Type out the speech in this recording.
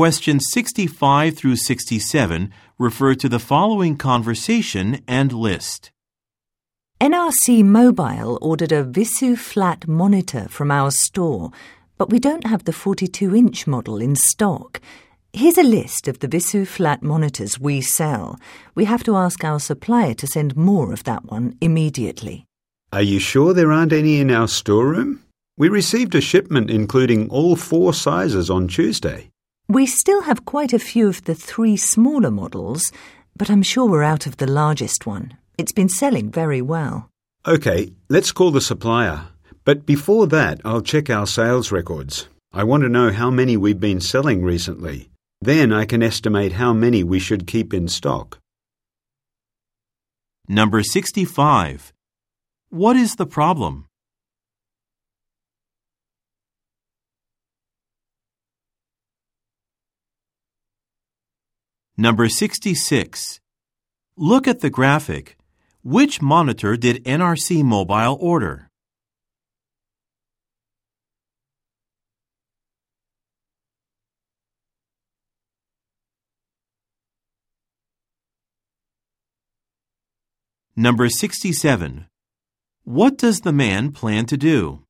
Questions 65 through 67 refer to the following conversation and list. NRC Mobile ordered a Visu flat monitor from our store, but we don't have the 42 inch model in stock. Here's a list of the Visu flat monitors we sell. We have to ask our supplier to send more of that one immediately. Are you sure there aren't any in our storeroom? We received a shipment including all four sizes on Tuesday. We still have quite a few of the three smaller models, but I'm sure we're out of the largest one. It's been selling very well. OK, let's call the supplier. But before that, I'll check our sales records. I want to know how many we've been selling recently. Then I can estimate how many we should keep in stock. Number 65. What is the problem? Number 66. Look at the graphic. Which monitor did NRC Mobile order? Number 67. What does the man plan to do?